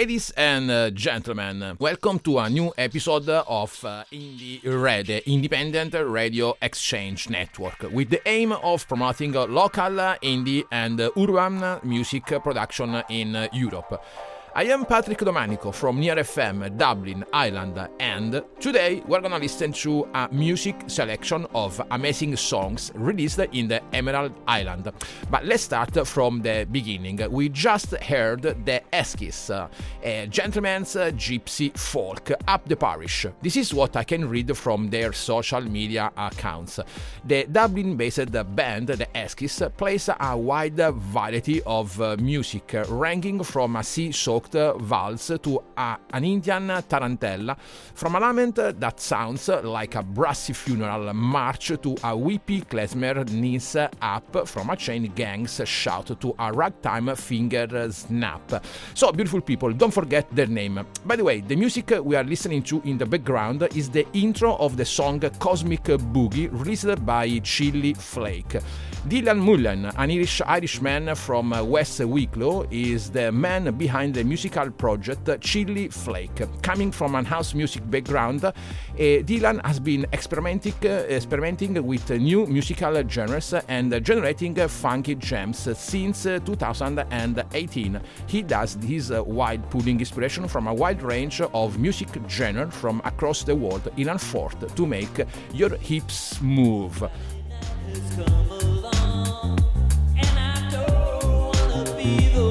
Ladies and uh, gentlemen, welcome to a new episode of uh, Indie Red, Independent Radio Exchange Network, with the aim of promoting local indie and urban music production in Europe. I am Patrick Domanico from Near FM, Dublin, Ireland, and today we're gonna listen to a music selection of amazing songs released in the Emerald Island. But let's start from the beginning. We just heard the Eskies, uh, a gentleman's uh, gypsy folk up the parish. This is what I can read from their social media accounts. The Dublin based band, the Eskies, plays a wide variety of uh, music, ranging from a sea soaked valse to an Indian tarantella, from a lament that sounds like a brassy funeral march to a weepy klezmer knees up, from a chain gang's shout to a ragtime finger snap. So, beautiful people, don't forget their name. By the way, the music we are listening to in the background is the intro of the song Cosmic Boogie, released by Chilli Flake. Dylan Mullen, an Irish Irishman from West Wicklow, is the man behind the musical project Chilli Flake. Coming from an house music background, uh, Dylan has been experimenting, uh, experimenting with new musical genres and generating funky jams since 2018. He does this while pulling inspiration from a wide range of music genres from across the world in an effort to make your hips move. sentido.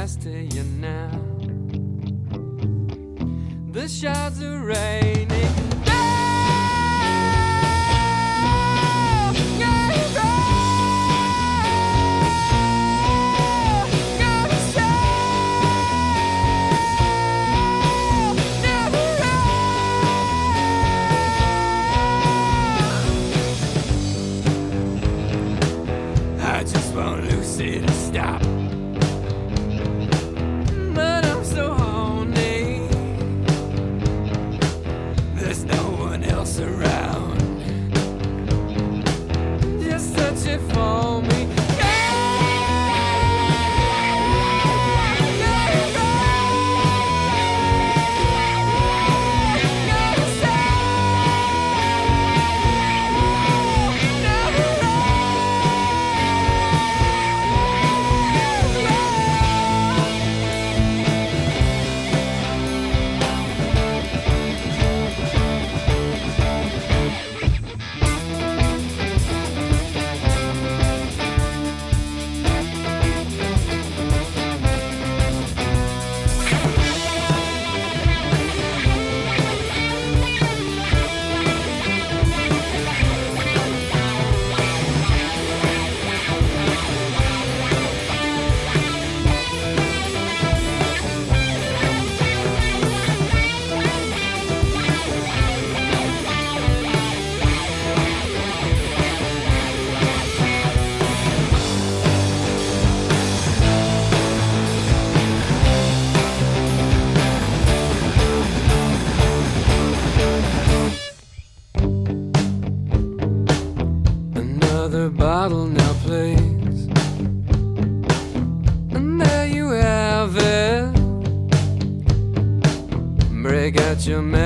pass to you now. The shards are raining. Your merry-go.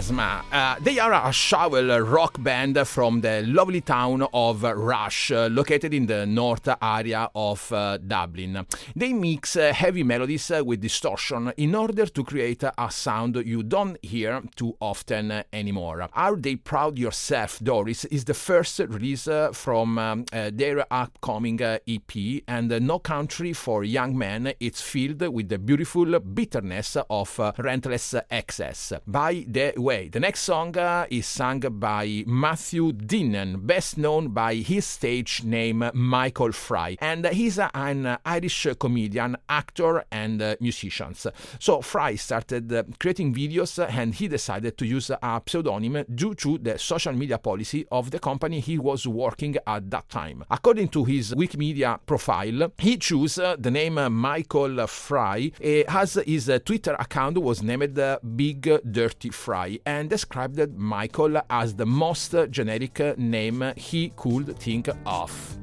Madretsma. They are a shovel rock band from the lovely town of Rush, located in the north area of uh, Dublin. They mix uh, heavy melodies uh, with distortion in order to create a sound you don't hear too often anymore. Are They Proud Yourself, Doris, is the first release from um, their upcoming EP, and No Country for Young Men. It's filled with the beautiful bitterness of Rentless Excess. By the way. The next song uh, is sung by Matthew Dinnan, best known by his stage name Michael Fry, and he's uh, an Irish comedian, actor, and uh, musician. So Fry started uh, creating videos and he decided to use a pseudonym due to the social media policy of the company he was working at that time. According to his Wikimedia profile, he chose uh, the name Michael Fry as his Twitter account was named Big Dirty Fry and described Michael as the most generic name he could think of.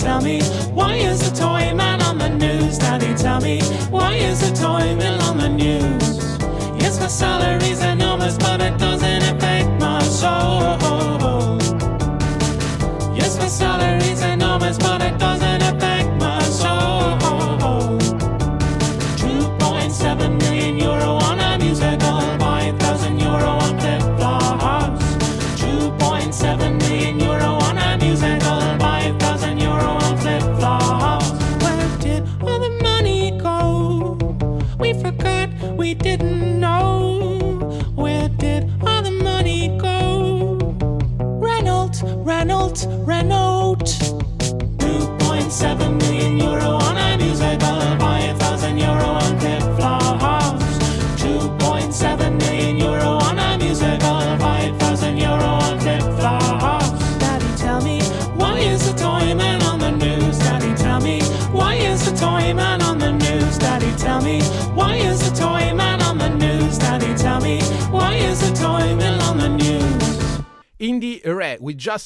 Tell me, why is the toy man on the news? Daddy, tell me, why is the toy man on the news? Yes, my salary's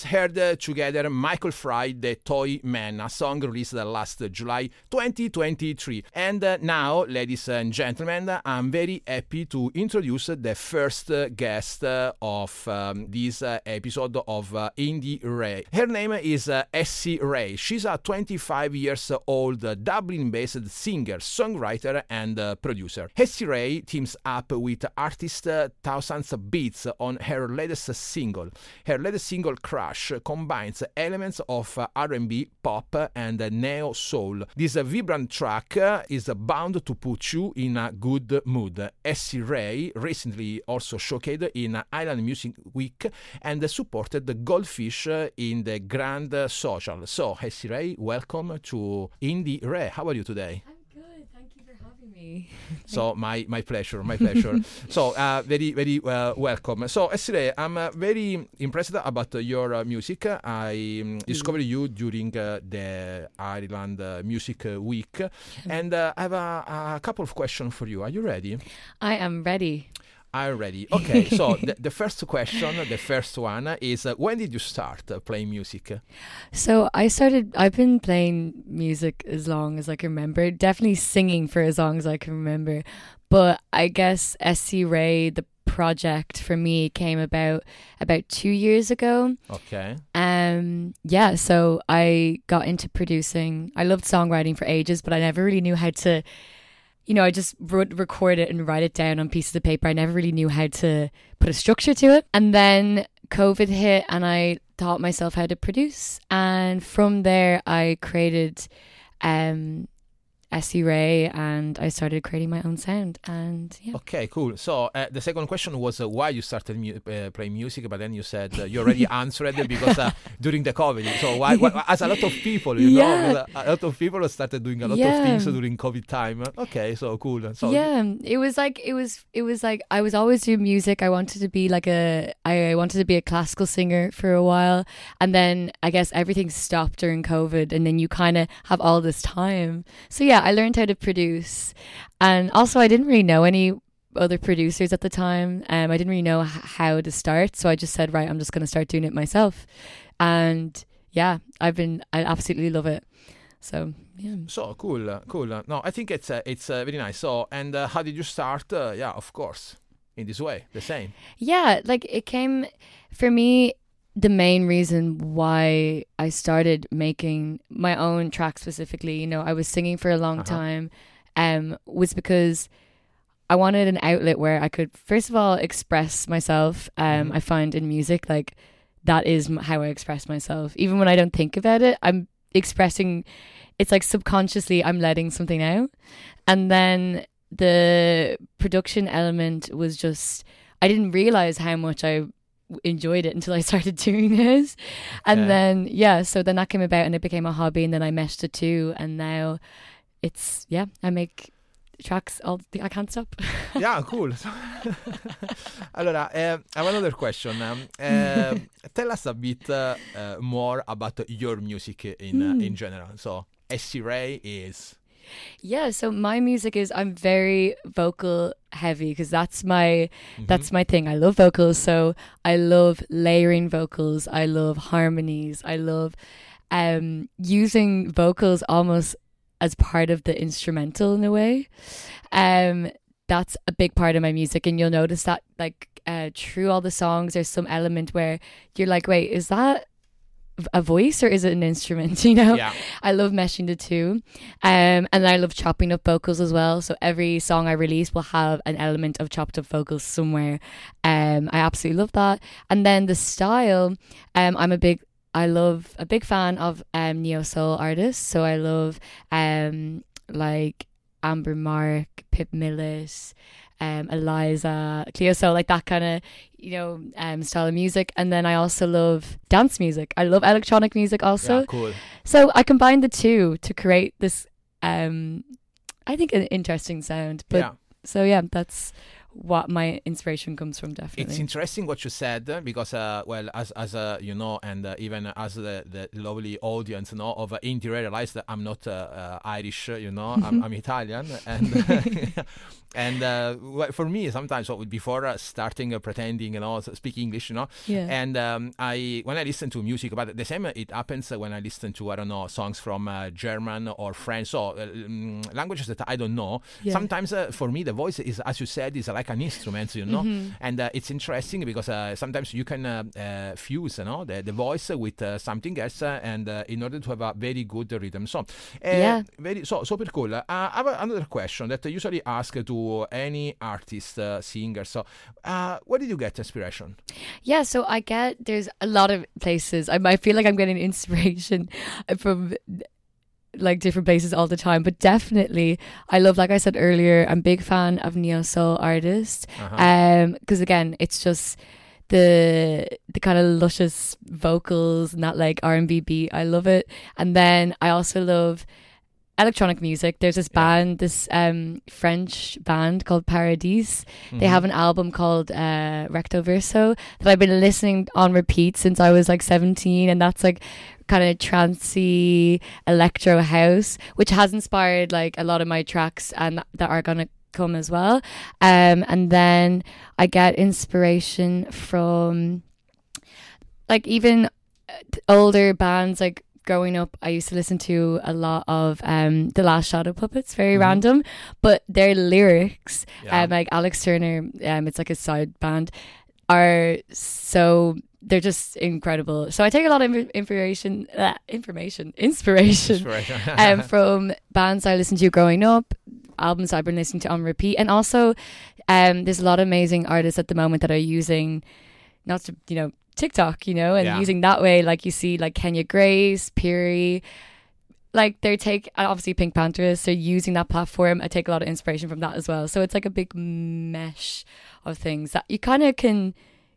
heard uh, together Michael Fry, The Toy Man, a song released last July 2023. And uh, now, ladies and gentlemen, I'm very happy to introduce the first uh, guest uh, of um, this uh, episode of Indie Ray. Her name is Essie Ray. She's a 25 years old uh, Dublin-based singer, songwriter, and producer. Essie Ray teams up with artist Thousands Beats on her latest single. Her latest single, Crash, combines elements of R&B, pop, and neo soul. This vibrant track is bound to put you in a good mood. Essie Ray recently also showcased in Ireland Music Week and supported the Goldfish in the Grand Social. So, Essie Ray, welcome to Indie Ray. How are you today? I'm good. Thank you for having me. So my my pleasure, my pleasure. so uh, very very uh, welcome. So Essie Ray, I'm uh, very impressed about your uh, music. I um, discovered you during uh, the Ireland uh, Music Week, and uh, I have a, a couple of questions for you. Are you ready? I am ready. I'm ready. Okay. so the, the first question, the first one is: uh, When did you start uh, playing music? So I started. I've been playing music as long as I can remember. Definitely singing for as long as I can remember. But I guess Essie Ray, the project for me, came about about two years ago. Okay. Um, yeah. So I got into producing. I loved songwriting for ages, but I never really knew how to. You know, I just would record it and write it down on pieces of paper. I never really knew how to put a structure to it. And then COVID hit, and I taught myself how to produce. And from there, I created um, Essie Ray, and I started creating my own sound. And yeah, Okay, cool. So uh, the second question was uh, why you started mu- uh, playing music, but then you said uh, you already answered it because uh, during the COVID. So why, why? As a lot of people, you Yeah. know, a lot of people started doing a lot of things during COVID time. Okay, so cool. So yeah, it was like it was it was like I was always doing music. I wanted to be like a I wanted to be a classical singer for a while, and then I guess everything stopped during COVID, and then you kind of have all this time. So yeah, I learned how to produce, and also I didn't really know any other producers at the time. Um, I didn't really know h- how to start, so I just said, right, I'm just going to start doing it myself, and yeah, I've been I absolutely love it. So yeah. So cool, uh, cool. Uh, No, I think it's uh, it's uh, very nice. So and uh, how did you start? Uh, yeah, of course, in this way, the same. Yeah, like it came for me. The main reason why I started making my own track specifically, you know, I was singing for a long Uh-huh. time, um, was because I wanted an outlet where I could, first of all, express myself. Um, Mhm. I find in music, like that is how I express myself. Even when I don't think about it, I'm expressing. It's like subconsciously, I'm letting something out, and then the production element was just I didn't realize how much I enjoyed it until I started doing this. And Okay. then yeah, so then that came about and it became a hobby and then I meshed the two and now it's yeah, I make tracks all the, I can't stop. yeah, cool. So- allora, eh, I have another question. Um, eh, tell us a bit uh, uh, more about your music in uh, in general. So, Essie Ray is Yeah, so my music is I'm very vocal heavy because that's my that's my thing. I love vocals, so I love layering vocals. I love harmonies. I love um using vocals almost as part of the instrumental in a way. Um that's a big part of my music and you'll notice that like uh through all the songs there's some element where you're like, wait, is that a voice or is it an instrument? You know? yeah. I love meshing the two. Um, and I love chopping up vocals as well. So every song I release will have an element of chopped up vocals somewhere. Um, I absolutely love that. And then the style, um, I'm a big I love a big fan of um neo soul artists. So I love um like Amber Mark, Pip Millett, um, Eliza, Cleo like that kind of you know um style of music. And then I also love dance music. I love electronic music also. yeah, cool. So I combined the two to create this um I think an interesting sound. But yeah. so yeah, that's what my inspiration comes from definitely It's interesting what you said uh, because, uh, well, as as uh, you know, and uh, even as the, the lovely audience you know of uh, Indie realized that I'm not uh, uh, Irish, you know, I'm, I'm Italian, and and uh, well, for me sometimes so before uh, starting uh, pretending, you know, s- speak English, you know, yeah. and um, I when I listen to music, but the same it happens when I listen to I don't know songs from uh, German or French, so uh, mm, languages that I don't know. Yeah. Sometimes uh, for me the voice is, as you said, is like like an instrument, you know. Mm-hmm. And uh, it's interesting because uh, sometimes you can uh, uh, fuse, you know, the, the voice with uh, something else, uh, and uh, in order to have a very good rhythm. So, uh, Yeah. very so super cool. Uh, I have another question that I usually ask to any artist, uh, singer. So, uh, where did you get inspiration? Yeah, so I get there's a lot of places. I, I feel like I'm getting inspiration from like different places all the time, but definitely I love, like I said earlier, I'm big fan of neo soul artists. Uh-huh. Um, because again, it's just the the kind of luscious vocals and that like R and B beat. I love it, and then I also love electronic music. There's this Yeah. band, this um French band called Paradis. Mm-hmm. They have an album called uh, Recto Verso that I've been listening on repeat since I was like 17, and that's like kind of trancey electro house, which has inspired like a lot of my tracks and that are gonna come as well. Um, and then I get inspiration from like even uh, older bands like growing up i used to listen to a lot of um the last shadow puppets very Mhm. random but their lyrics Yeah. um like alex turner um it's like a side band are so they're just incredible so i take a lot of information uh, information inspiration Inspiration. um, from bands I listened to growing up, albums I've been listening to on repeat, and also um, there's a lot of amazing artists at the moment that are using not to you know TikTok, you know, and Yeah. using that way. Like you see, like Kenya Grace, Piri. Like they take uh, obviously PinkPantheress, they're using that platform. I take a lot of inspiration from that as well. So it's like a big mesh of things that you kind of can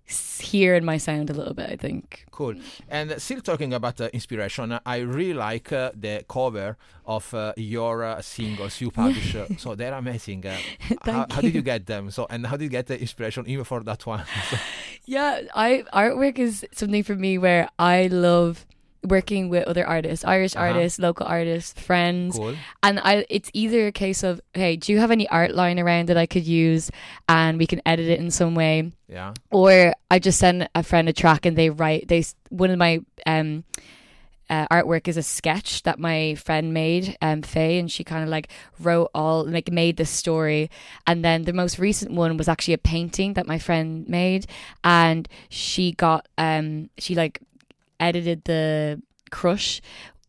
hear in my sound a little bit. I think. Cool. And still talking about uh, inspiration, I really like uh, the cover of uh, your uh, singles you publish. so they're amazing. Uh, how, how did you get them? So and how did you get the inspiration even for that one? So- Yeah, I artwork is something for me where I love working with other artists, Irish Uh-huh. artists, local artists, friends, cool. and I it's either a case of hey, do you have any art line around that I could use and we can edit it in some way, Yeah. or I just send a friend a track and they write they one of my um uh, artwork is a sketch that my friend made, um, Faye, and she kind of like wrote all, like made the story. And then the most recent one was actually a painting that my friend made, and she got, um, she like edited the crush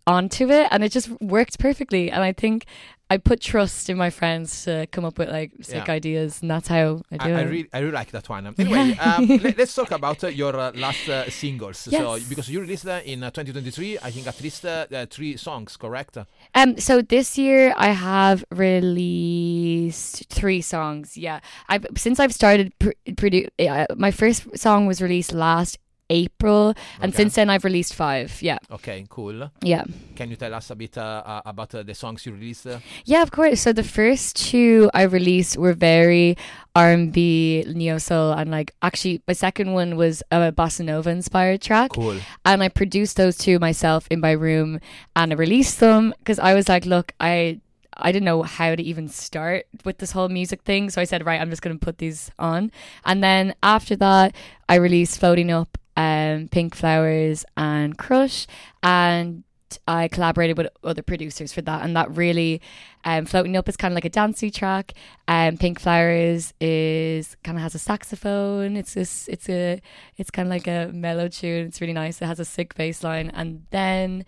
onto it, and it just worked perfectly. And I think I put trust in my friends to come up with like sick Yeah. ideas, and that's how I do I, I it. really, I really like that one. Anyway, um, let, us talk about uh, your uh, last uh, singles. So, because you released uh, in uh, 2023, I think at least uh, three songs, correct? Um, so this year I have released three songs. Yeah, I've since I've started pr- produ- uh, my first song was released last April, and Okay. since then I've released five. Yeah, Okay, cool. yeah, Can you tell us a bit uh, uh, about uh, the songs you released? Uh? yeah. Of course. So the first two I released were very R and B, neo soul, and like actually my second one was a bossa nova inspired track. Cool. and I produced those two myself in my room and I released them because I was like, look, I I didn't know how to even start with this whole music thing, so I said, right, I'm just gonna put these on, and then after that, I released Floating Up, um, Pink Flowers, and Crush, and I collaborated with other producers for that, and that really, um, Floating Up is kind of like a dancey track, and um, Pink Flowers is kind of has a saxophone. It's this, it's a, it's kind of like a mellow tune. It's really nice. It has a sick bass line, and then,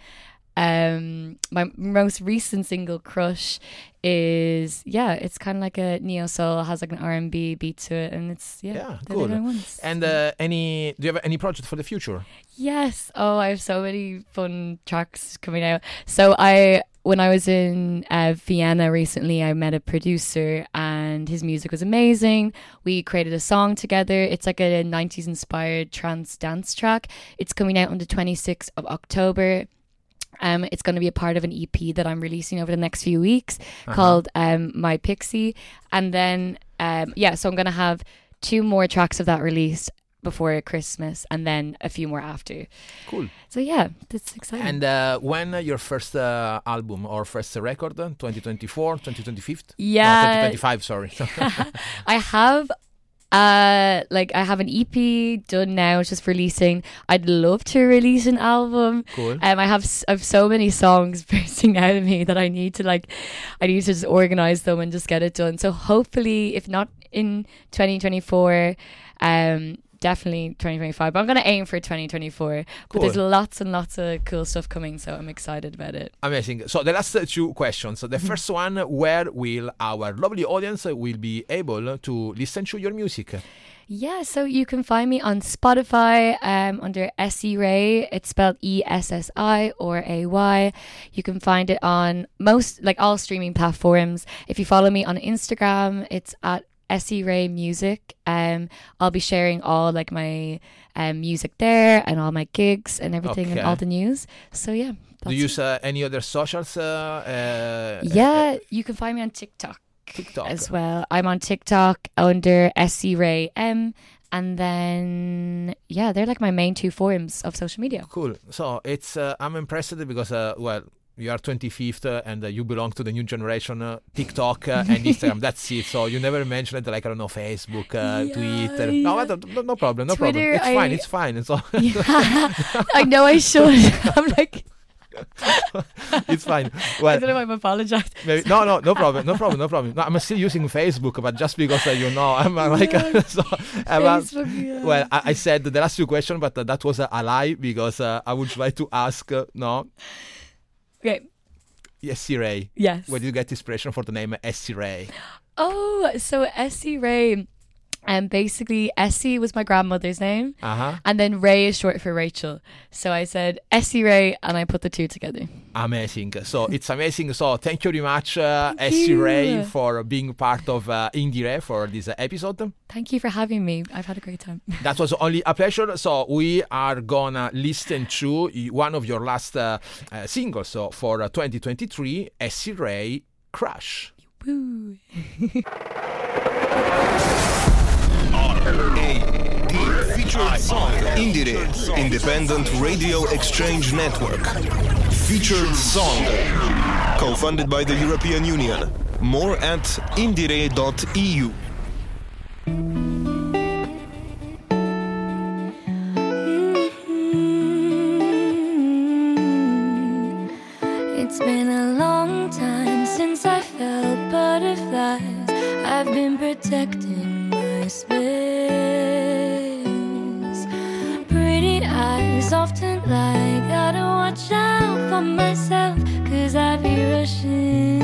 um, my most recent single, Crush, is yeah, it's kind of like a neo soul. Has like an R and B beat to it, and it's yeah, Yeah. And uh, any? Do you have any project for the future? Yes. Oh, I have so many fun tracks coming out. So I when I was in uh, Vienna recently, I met a producer and his music was amazing. We created a song together. It's like a 90s inspired trance dance track. It's coming out on the 26th of October. Um, it's going to be a part of an EP that I'm releasing over the next few weeks called um, My Pixie. And then, um, yeah, so I'm going to have two more tracks of that released before Christmas and then a few more after. Cool. So, yeah, that's exciting. And uh, when uh, your first uh, album or first record? uh, 2024, 2025? Yeah. No, 2025. Sorry. I have Uh, like I have an EP done now, it's just releasing. I'd love to release an album. Cool. Um, I have s- I've so many songs bursting out of me that I need to like, I need to just organize them and just get it done. So hopefully, if not in 2024, um, definitely 2025. But I'm gonna aim for 2024. But there's lots and lots of cool stuff coming, so I'm excited about it. Amazing. So the last two questions. So the Mm-hmm. first one, where will our lovely audience will be able to listen to your music? Yeah, so you can find me on Spotify um, under Essie Ray. It's spelled E S S I or A Y. You can find it on most, like all streaming platforms. If you follow me on Instagram, it's at Essie Ray Music. Um, I'll be sharing all like my um, music there and all my gigs and everything and all the news. So yeah. Do you use uh, any other socials? Uh, uh, Yeah, you can find me on TikTok. TikTok. as well. I'm on TikTok under Essie Ray M, and then yeah, they're like my main two forms of social media. Cool. So it's uh, I'm impressed because uh, well. You are 25th uh, and uh, you belong to the new generation, uh, TikTok uh, and Instagram. That's it. So you never mentioned like I don't know Facebook, uh, Yeah, Twitter. No, yeah. no, no problem, no problem. Twitter, It's fine. It's fine. So Yeah, I know I should. I'm like, it's fine. I Well, don't know if I'm apologized. Maybe, no, no, no problem, no problem, no problem. No, I'm still using Facebook, but just because uh, you know, I'm uh, like, Yeah. so, uh, Facebook, yeah. well, I, I said the last two questions, but uh, that was a, lie because uh, I would try to ask, uh, no, Okay. Essie Ray. Yes. Where did you get inspiration for the name Essie Ray? Oh, so Essie Ray. And basically, Essie was my grandmother's name, Uh huh. and then Ray is short for Rachel. So I said Essie Ray, and I put the two together. Amazing. So it's amazing. So thank you very much, uh, Thank Essie you. Ray, for being part of uh, Indie Ray for this episode. Thank you for having me. I've had a great time. That was only a pleasure. So we are gonna listen to one of your last uh, uh, singles. So for uh, 2023, Essie Ray, Crush. Woo. Indire. Independent Radio Exchange Network. Featured song. Co-funded by the European Union. More at indire.eu. Mm-hmm. It's been a long time since I felt butterflies. I've been protecting space. Pretty eyes often lie. Gotta watch out for myself, cause I be rushing.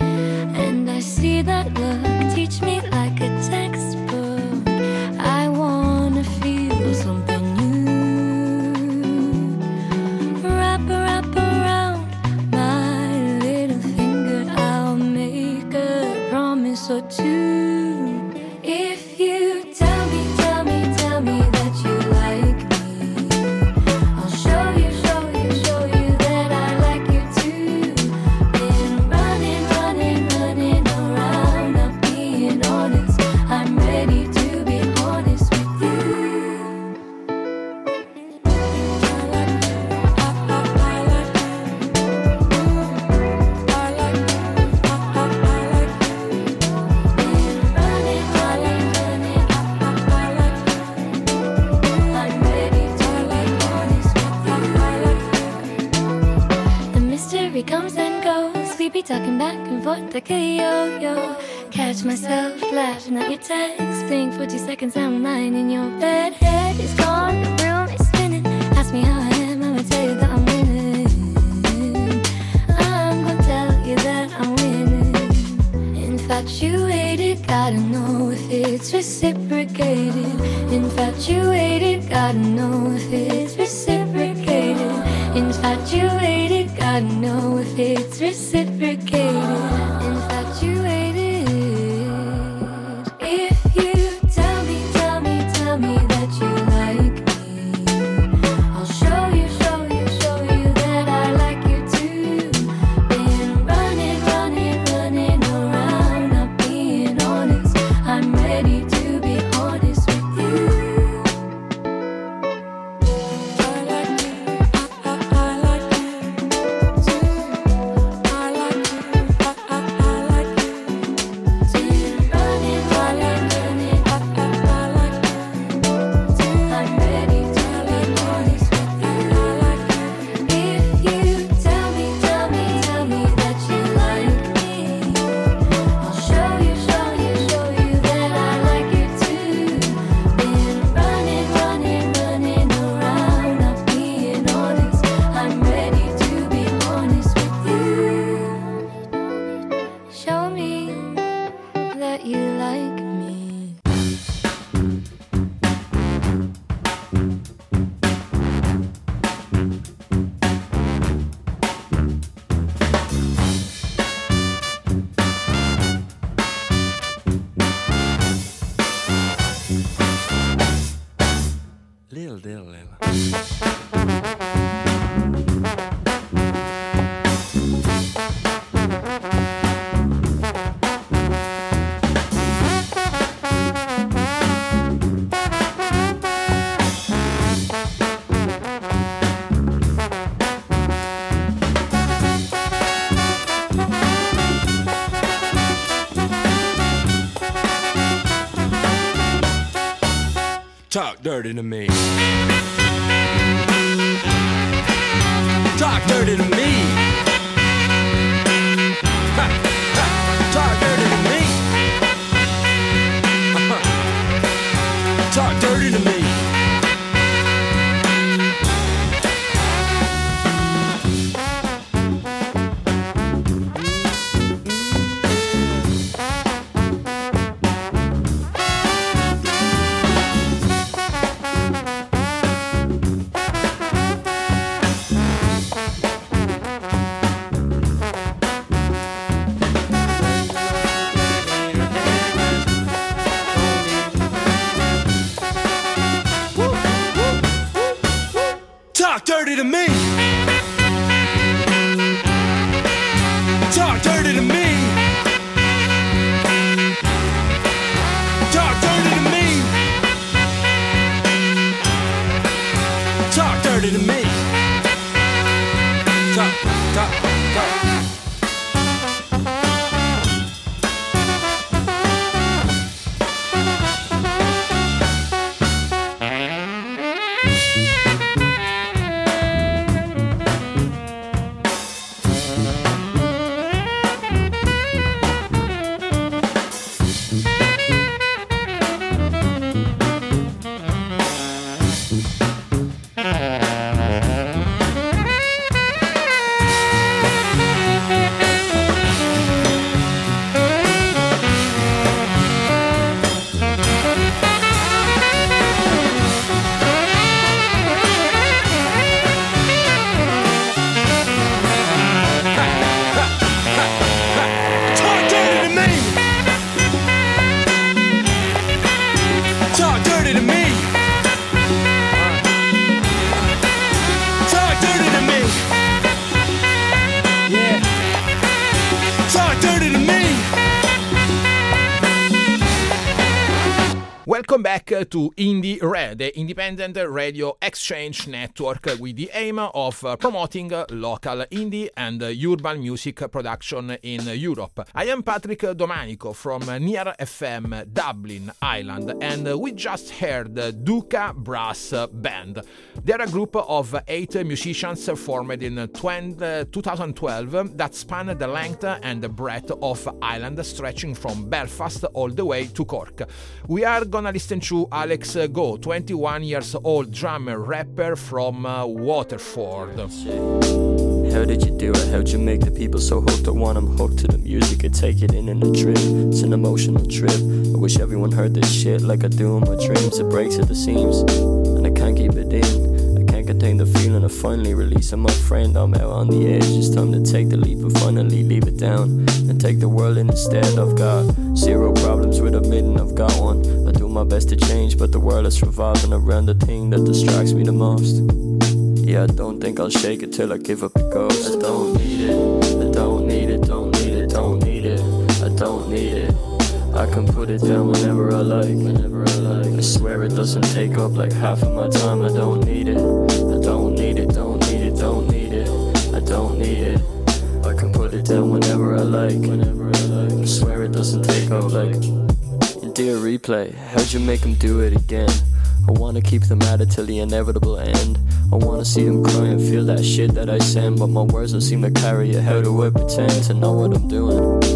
And I see that look, teach me like a textbook. Dirty to me. Talk dirty to me. Talk dirty to me. Talk dirty to me. Back to IndieRE, the independent radio exchange network with the aim of uh, promoting local indie and urban music production in Europe. I am Patrick Domanico from Near FM Dublin, Ireland, and we just heard the Booka Brass Band. They're a group of eight musicians formed in uh, 20, uh, 2012 that span the length and the breadth of Ireland, stretching from Belfast all the way to Cork. We are gonna listen to Alex Gough, 21 years old drummer rapper from uh, Waterford. How did you do it? How'd you make the people so hooked? I want them hooked to the music and take it in in a trip. It's an emotional trip. I wish everyone heard this shit like I do in my dreams. It breaks at the seams, and I can't keep it in. Contain the feeling of finally releasing my friend. I'm out on the edge. It's time to take the leap and finally leave it down and take the world in instead. I've got zero problems with admitting I've got one. I do my best to change, but the world is revolving around the thing that distracts me the most. Yeah, I don't think I'll shake it till I give up the ghost. I don't need it, I can put it down whenever I like, whenever I like. I swear it doesn't take up like half of my time. I don't need it, I don't need it, don't need it, don't need it, I don't need it. I can put it down whenever I like, whenever I like. I swear it doesn't take up like. Dear replay, how'd you make them do it again? I wanna keep them at it till the inevitable end. I wanna see them cry and feel that shit that I send, but my words don't seem to carry it. How do I pretend to know what I'm doing?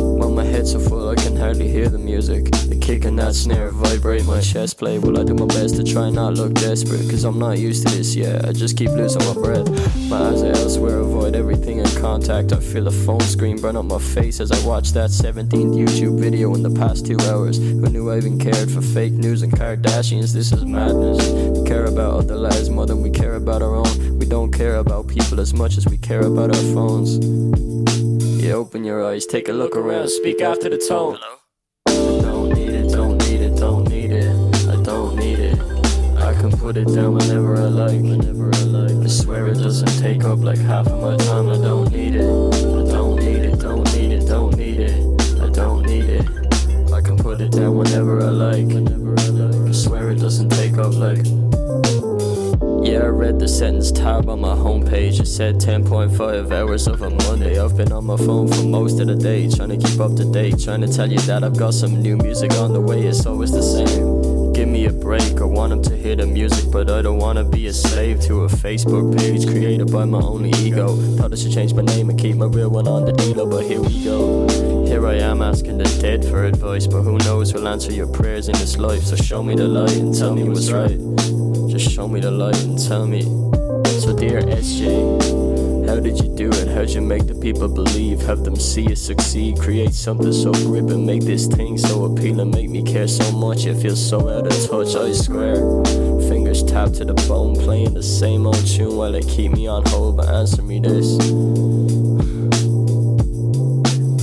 So full, I can hardly hear the music. The kick and that snare vibrate my chest plate. Will I do my best to try not look desperate? Cause I'm not used to this yet. I just keep losing my breath. My eyes are elsewhere, avoid everything in contact. I feel a phone screen burn up my face as I watch that 17th YouTube video in the past two hours. Who knew I even cared for fake news and Kardashians? This is madness. We care about other lives more than we care about our own. We don't care about people as much as we care about our phones. Yeah, open your eyes, take a look around, speak after the tone. I don't need it, don't need it, don't need it. I don't need it. I can put it down whenever I like, whenever I like. I swear it doesn't take up like half of my time. I don't need it. I don't need it, don't need it, don't need it. I don't need it. I can put it down whenever I like, whenever I like. I swear it doesn't take up like. Yeah, I read the sentence tab on my homepage. It said 10.5 hours of a Monday. I've been on my phone for most of the day, trying to keep up to date, trying to tell you that I've got some new music on the way. It's always the same. give me a break. I want them to hear the music, but I don't wanna be a slave to a Facebook page created by my own ego. Thought I should change my name and keep my real one on the dealer, but here we go. Here I am asking the dead for advice, but who knows will answer your prayers in this life. So show me the light and tell me what's right. Show me the light and tell me. So dear SJ, how did you do it? How'd you make the people believe? Have them see you succeed? Create something so gripping, make this thing so appealing, make me care so much. It feels so out of touch. I square, fingers tapped to the bone, playing the same old tune while they keep me on hold. But answer me this: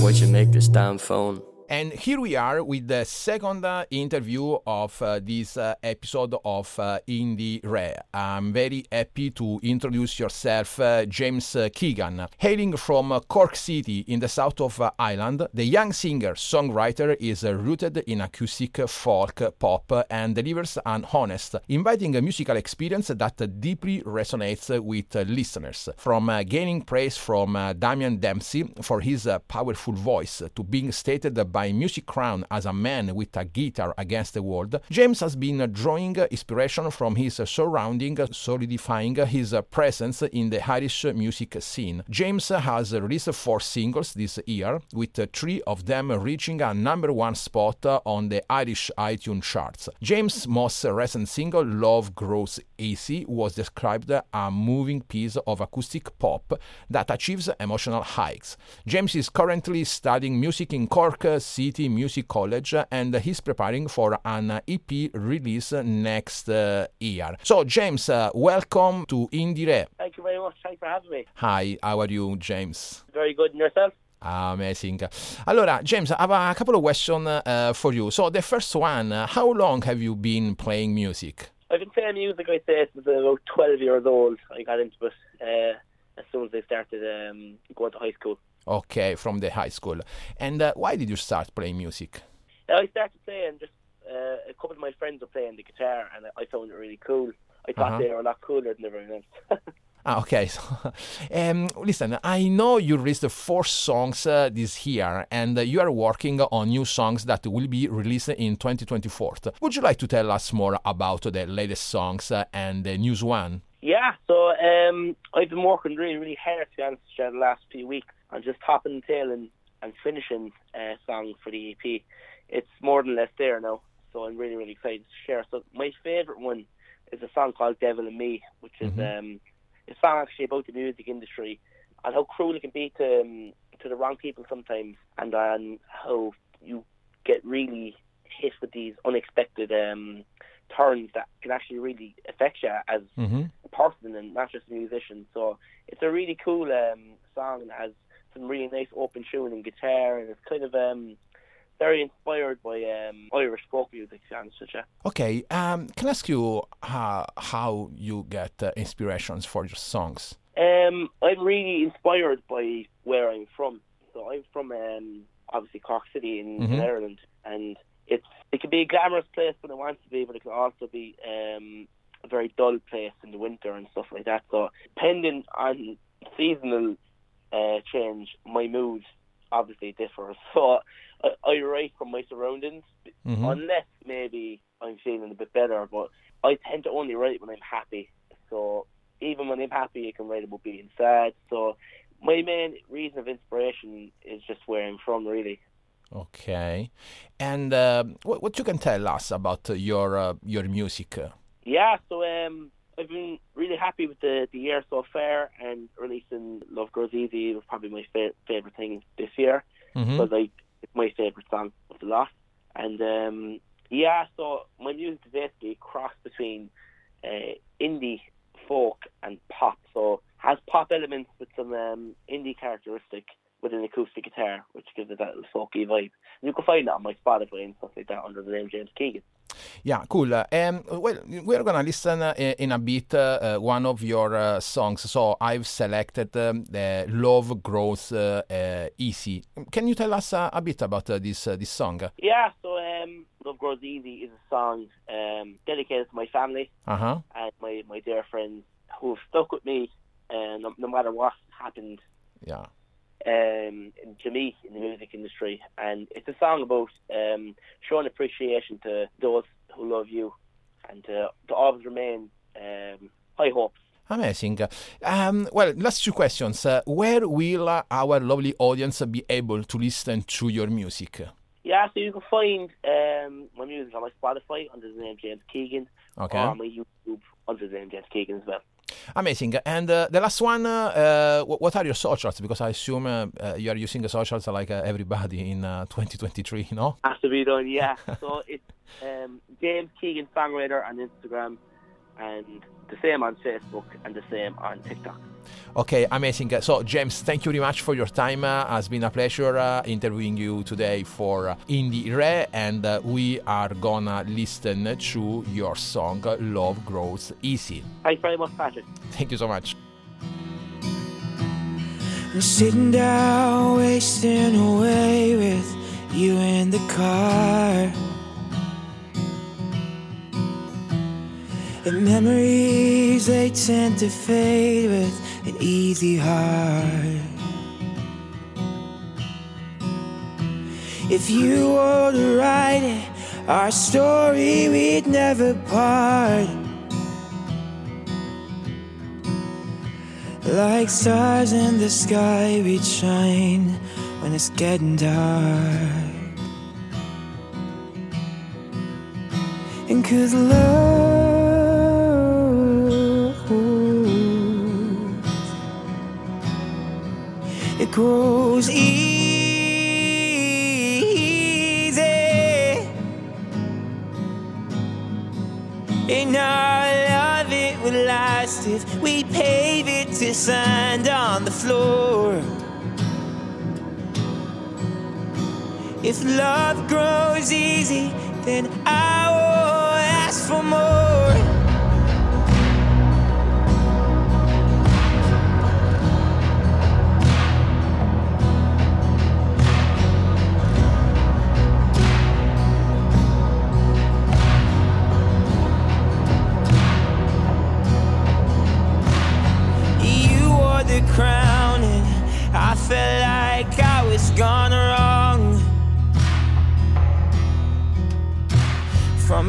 Why'd you make this damn phone? And here we are with the second uh, interview of uh, this uh, episode of uh, IndieRE. I'm very happy to introduce yourself, uh, James uh, Keegan. Hailing from Cork City in the south of Ireland, the young singer songwriter is rooted in acoustic folk pop and delivers an honest, inviting musical experience that deeply resonates with listeners. From gaining praise from Damian Dempsey for his powerful voice to being stated by Music Crown as a man with a guitar against the world, James has been drawing inspiration from his surrounding, solidifying his presence in the Irish music scene. James has released four singles this year, with three of them reaching a number one spot on the Irish iTunes charts. James' most recent single, Love Grows Easy, was described a moving piece of acoustic pop that achieves emotional heights. James is currently studying music in Cork City Music College and he's preparing for an EP release next uh, year. So, James, uh, welcome to IndieRE. Thank you very much. Thanks for having me. Hi, how are you, James? Very good. And yourself? Amazing. Allora, James, I have a couple of questions uh, for you. So, the first one, uh, how long have you been playing music? I've been playing music, I'd say, since I was about 12 years old. I got into it uh, as soon as I started um, going to high school. Okay, from the high school. And uh, why did you start playing music? I started playing, just uh, a couple of my friends were playing the guitar, and I found it really cool. I thought Uh-huh. they were a lot cooler than everyone else. Ah, okay. So, um, listen, I know you released four songs uh, this year, and uh, you are working on new songs that will be released in 2024. Would you like to tell us more about the latest songs uh, and the news one? yeah, so um, I've been working really, really hard, to be honest, with you, the last few weeks on just topping and tailing and finishing a song for the EP. It's more than less there now, so I'm really, really excited to share. So my favourite one is a song called Devil and Me, which is um, a song actually about the music industry and how cruel it can be to um, to the wrong people sometimes, and on how you get really hit with these unexpected um, turns that can actually really affect you as Mm-hmm. a person and not just a musician. So it's a really cool um, song that has some really nice open tuning guitar, and it's kind of um, very inspired by um, Irish folk music. To be honest with. Okay, um, can I ask you how, how you get uh, inspirations for your songs? Um, I'm really inspired by where I'm from. So I'm from um, obviously Cork City in, in Mhm. Ireland, and it's it can be a glamorous place when it wants to be, but it can also be um, a very dull place in the winter and stuff like that. So depending on seasonal uh, change, my mood obviously differs. So I, I write from my surroundings, Mhm. unless maybe I'm feeling a bit better. But I tend to only write when I'm happy. So even when I'm happy, I can write about being sad. So my main reason of inspiration is just where I'm from, really. Okay, and uh, what, what you can tell us about uh, your uh, your music? Yeah, so um, I've been really happy with the, the year so far, and releasing Love Grows Easy was probably my fa- favorite thing this year. Mhm. But like, it's my favorite song of the lot. And um, yeah, so my music is basically a cross between uh, indie, folk, and pop. So has pop elements with some um, indie characteristic with an acoustic guitar, which gives it that little folky vibe. And you can find that on my Spotify and stuff like that under the name James Keegan. Yeah, cool. Uh, Um, well, we're gonna listen uh, in a bit uh, uh, one of your uh, songs. So I've selected um, the "Love Grows uh, uh, Easy." Can you tell us uh, a bit about uh, this uh, this song? Yeah, so um, Love Grows Easy is a song um, dedicated to my family Uh huh. and my, my dear friends who have stuck with me uh, no, no matter what happened Yeah. Um, to me in the music industry. And it's a song about um, showing appreciation to those who love you, and to, to always remain um, high hopes. Amazing. Um, well, last two questions. Uh, where will uh, our lovely audience be able to listen to your music? Yeah, so you can find um, my music on my Spotify under the name James Keegan, Okay. or on my YouTube under the name James Keegan as well. Amazing. And uh, the last one, uh, wh- what are your socials? Because I assume uh, uh, you are using the socials like uh, everybody in uh, 2023, no? Has to be done, yeah. so it's um, James Keegan Songwriter on Instagram, and the same on Facebook, and the same on TikTok. Okay, amazing. So, James, thank you very much for your time. Uh, has been a pleasure uh, interviewing you today for uh, IndieRE, and uh, we are gonna listen to your song uh, "Love Grows Easy." Thanks very much, Patrick. Thank you so much. I'm sitting down, wasting away with you in the car. And memories, they tend to fade with an easy heart. If you were to write it, our story, we'd never part. Like stars in the sky, we'd shine when it's getting dark. And cause love grows easy? And our love it would last if we pave it to sand on the floor. If love grows easy, then I will ask for more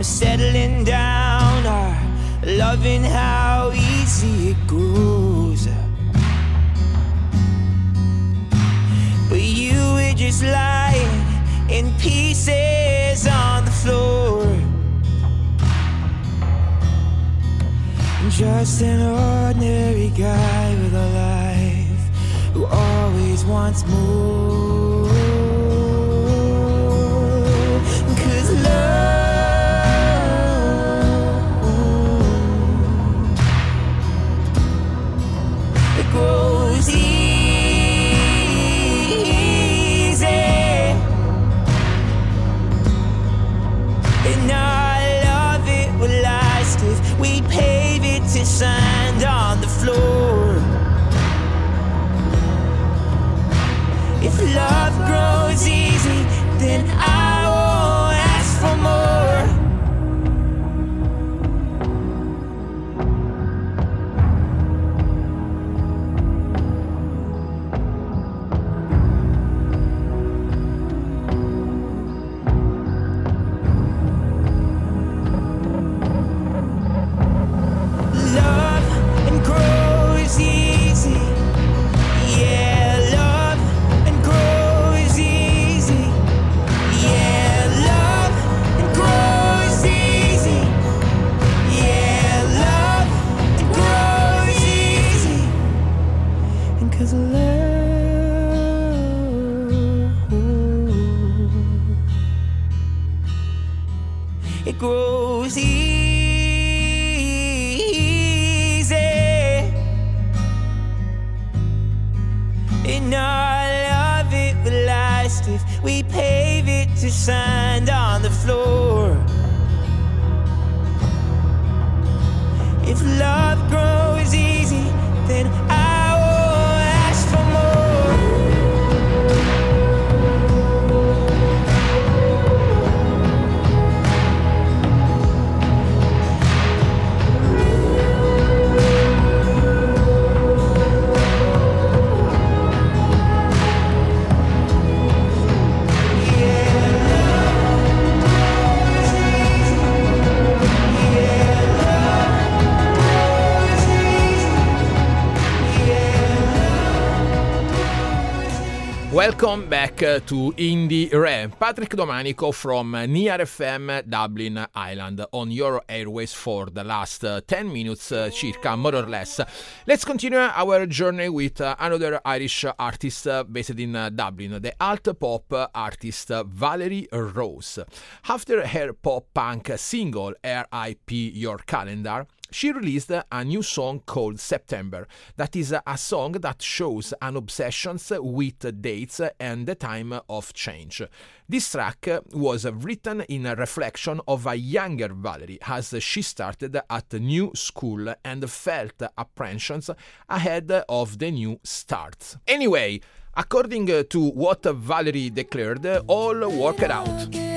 settling down, or loving how easy it grows. But you were just lying in pieces on the floor. Just an ordinary guy with a life who always wants more. And our love it will last if we pave it to sand on the floor. If love Welcome back uh, to Indie Re. Patrick Domanico from uh, Near FM Dublin Island on your airways for the last uh, 10 minutes, uh, circa, more or less. Let's continue our journey with uh, another Irish artist uh, based in uh, Dublin, the alt pop artist uh, Valerie Rose. After her pop punk single RIP Your Calendar, she released a new song called September. That is a song that shows an obsession with dates and the time of change. This track was written in a reflection of a younger Valerie as she started at new school and felt apprehensions ahead of the new start. Anyway, according to what Valerie declared, all worked out.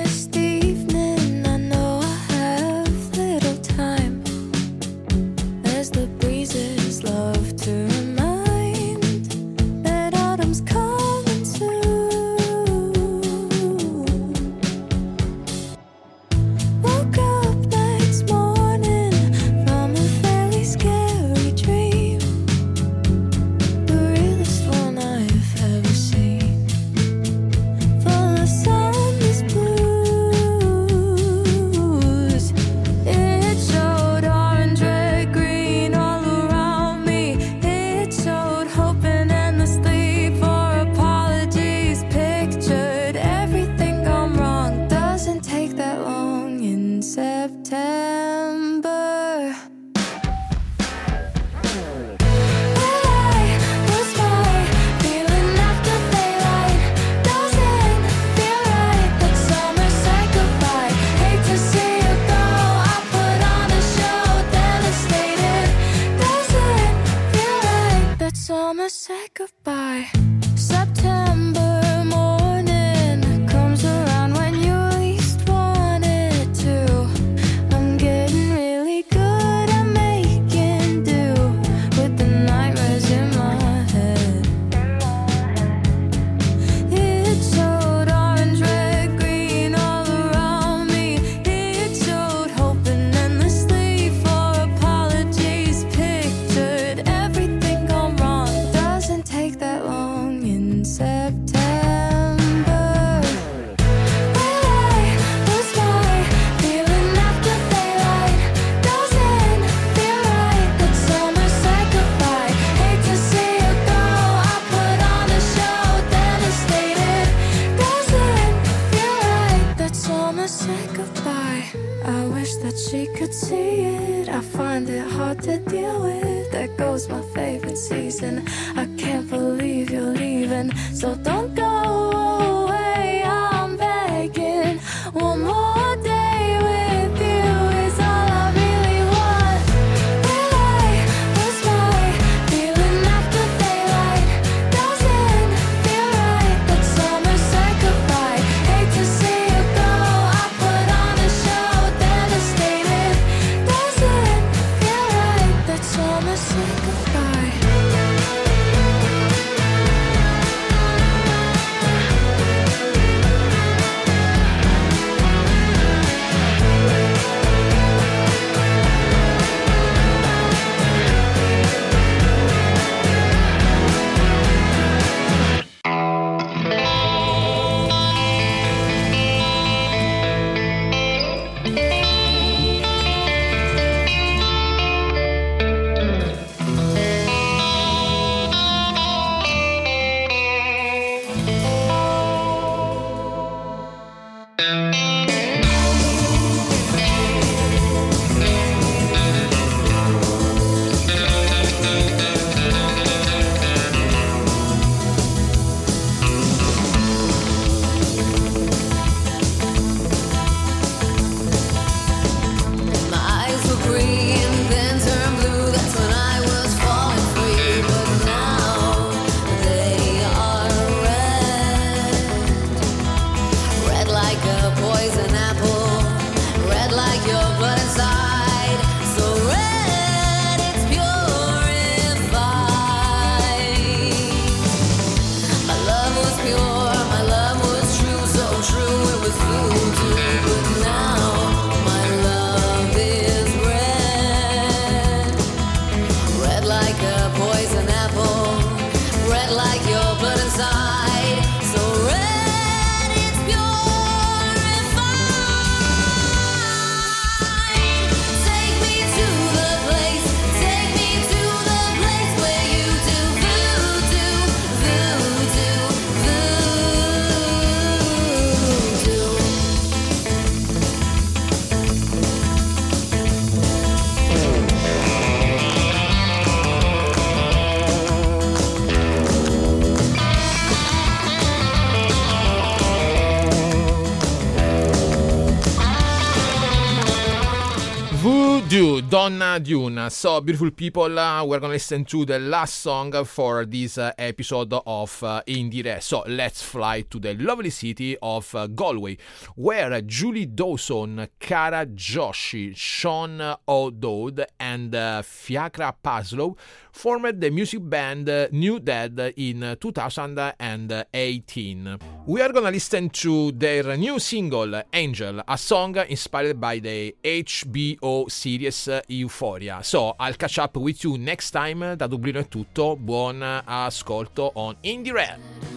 di un So, beautiful people, uh, we're gonna listen to the last song for this uh, episode of uh, IndieRE. So, let's fly to the lovely city of uh, Galway, where Julie Dawson, Cara Joshi, Sean O'Dowd, and Fiachra Parslow formed the music band NewDad in uh, 2018. We are gonna listen to their new single, Angel, a song inspired by the HBO series Euphoria. So, I'll catch up with you next time. Da Dublino è tutto. Buon ascolto on Indie Rap.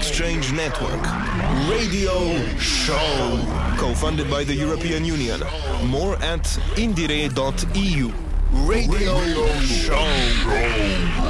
Exchange Network radio show, co-funded by the European Union. More at indire.eu. Radio show.